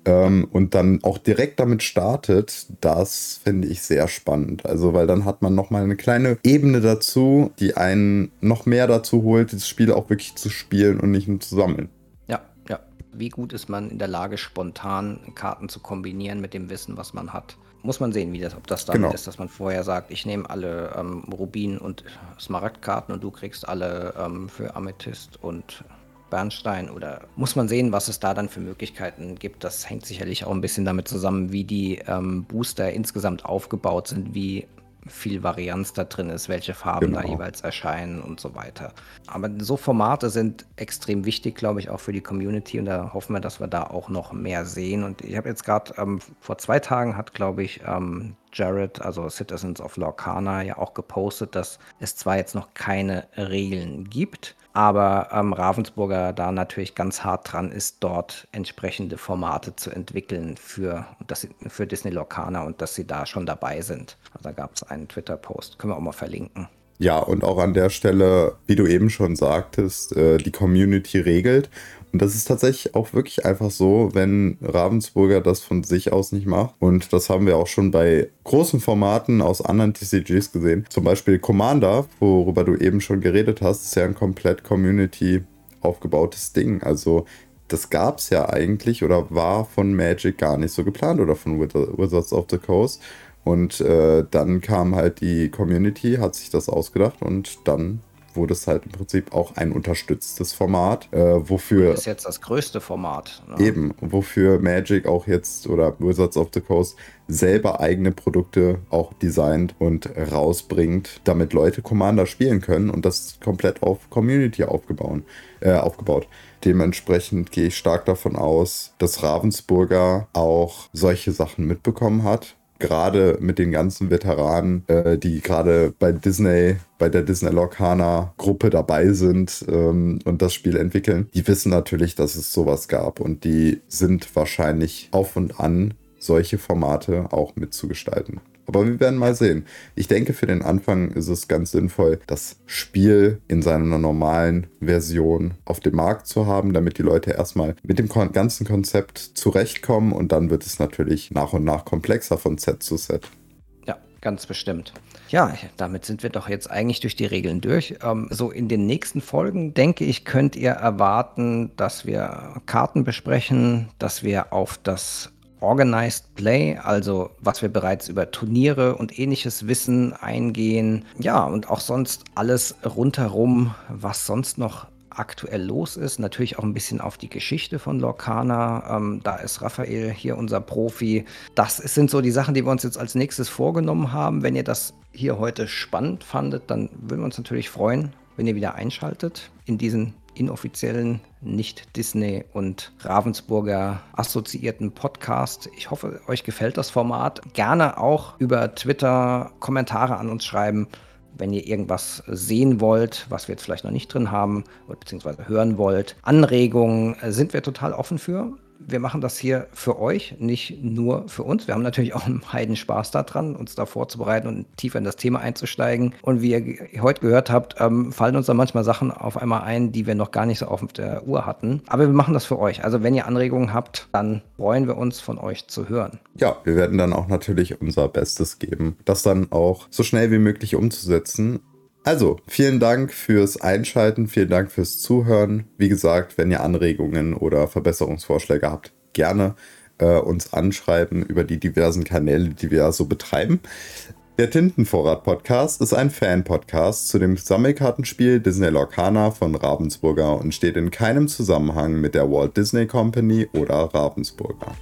ähm, und dann auch direkt damit startet, das finde ich sehr spannend. Also, weil dann hat man nochmal eine kleine Ebene dazu, die einen noch mehr dazu holt, das Spiel auch wirklich zu spielen und nicht nur zu sammeln. Ja, ja. Wie gut ist man in der Lage, spontan Karten zu kombinieren mit dem Wissen, was man hat? Muss man sehen, wie das, ob das damit genau. ist, dass man vorher sagt, ich nehme alle ähm, Rubin- und Smaragdkarten und du kriegst alle ähm, für Amethyst und Bernstein oder muss man sehen, was es da dann für Möglichkeiten gibt. Das hängt sicherlich auch ein bisschen damit zusammen, wie die ähm, Booster insgesamt aufgebaut sind, wie viel Varianz da drin ist, welche Farben genau. da jeweils erscheinen und so weiter. Aber so Formate sind extrem wichtig, glaube ich, auch für die Community und da hoffen wir, dass wir da auch noch mehr sehen. Und ich habe jetzt gerade ähm, vor zwei Tagen hat, glaube ich, ähm, Jared, also Citizens of Lorcana, ja auch gepostet, dass es zwar jetzt noch keine Regeln gibt, aber ähm, Ravensburger da natürlich ganz hart dran ist, dort entsprechende Formate zu entwickeln für, das, für Disney Lorcaner und dass sie da schon dabei sind. Da gab es einen Twitter-Post, können wir auch mal verlinken. Ja, und auch an der Stelle, wie du eben schon sagtest, äh, die Community regelt. Und das ist tatsächlich auch wirklich einfach so, wenn Ravensburger das von sich aus nicht macht. Und das haben wir auch schon bei großen Formaten aus anderen TCGs gesehen. Zum Beispiel Commander, worüber du eben schon geredet hast, ist ja ein komplett Community aufgebautes Ding. Also das gab es ja eigentlich oder war von Magic gar nicht so geplant oder von Wizards of the Coast. Und äh, dann kam halt die Community, hat sich das ausgedacht und dann wurde es halt im Prinzip auch ein unterstütztes Format, äh, wofür. Das ist jetzt das größte Format. Ne? Eben, wofür Magic auch jetzt oder Wizards of the Coast selber eigene Produkte auch designt und rausbringt, damit Leute Commander spielen können und das komplett auf Community aufgebaut. Äh, aufgebaut. Dementsprechend gehe ich stark davon aus, dass Ravensburger auch solche Sachen mitbekommen hat gerade mit den ganzen Veteranen, äh, die gerade bei Disney, bei der Disney Lorcaner Gruppe dabei sind ähm, und das Spiel entwickeln, die wissen natürlich, dass es sowas gab und die sind wahrscheinlich auf und an solche Formate auch mitzugestalten. Aber wir werden mal sehen. Ich denke, für den Anfang ist es ganz sinnvoll, das Spiel in seiner normalen Version auf dem Markt zu haben, damit die Leute erstmal mit dem ganzen Konzept zurechtkommen und dann wird es natürlich nach und nach komplexer von Set zu Set. Ja, ganz bestimmt. Ja, damit sind wir doch jetzt eigentlich durch die Regeln durch. Ähm, so in den nächsten Folgen, denke ich, könnt ihr erwarten, dass wir Karten besprechen, dass wir auf das Organized Play, also was wir bereits über Turniere und ähnliches wissen, eingehen. Ja, und auch sonst alles rundherum, was sonst noch aktuell los ist. Natürlich auch ein bisschen auf die Geschichte von Lorcana. Ähm, da ist Raphael hier unser Profi. Das sind so die Sachen, die wir uns jetzt als nächstes vorgenommen haben. Wenn ihr das hier heute spannend fandet, dann würden wir uns natürlich freuen, wenn ihr wieder einschaltet in diesen inoffiziellen, nicht Disney und Ravensburger assoziierten Podcast. Ich hoffe, euch gefällt das Format. Gerne auch über Twitter Kommentare an uns schreiben, wenn ihr irgendwas sehen wollt, was wir jetzt vielleicht noch nicht drin haben, beziehungsweise hören wollt. Anregungen sind wir total offen für wir machen das hier für euch, nicht nur für uns. Wir haben natürlich auch einen Heiden Spaß daran, uns da vorzubereiten und tiefer in das Thema einzusteigen. Und wie ihr heute gehört habt, ähm, fallen uns da manchmal Sachen auf einmal ein, die wir noch gar nicht so auf der Uhr hatten. Aber wir machen das für euch. Also wenn ihr Anregungen habt, dann freuen wir uns von euch zu hören. Ja, wir werden dann auch natürlich unser Bestes geben, das dann auch so schnell wie möglich umzusetzen. Also, vielen Dank fürs Einschalten, vielen Dank fürs Zuhören. Wie gesagt, wenn ihr Anregungen oder Verbesserungsvorschläge habt, gerne äh, uns anschreiben über die diversen Kanäle, die wir so betreiben. Der Tintenvorrat-Podcast ist ein Fan-Podcast zu dem Sammelkartenspiel Disney Lorcana von Ravensburger und steht in keinem Zusammenhang mit der Walt Disney Company oder Ravensburger.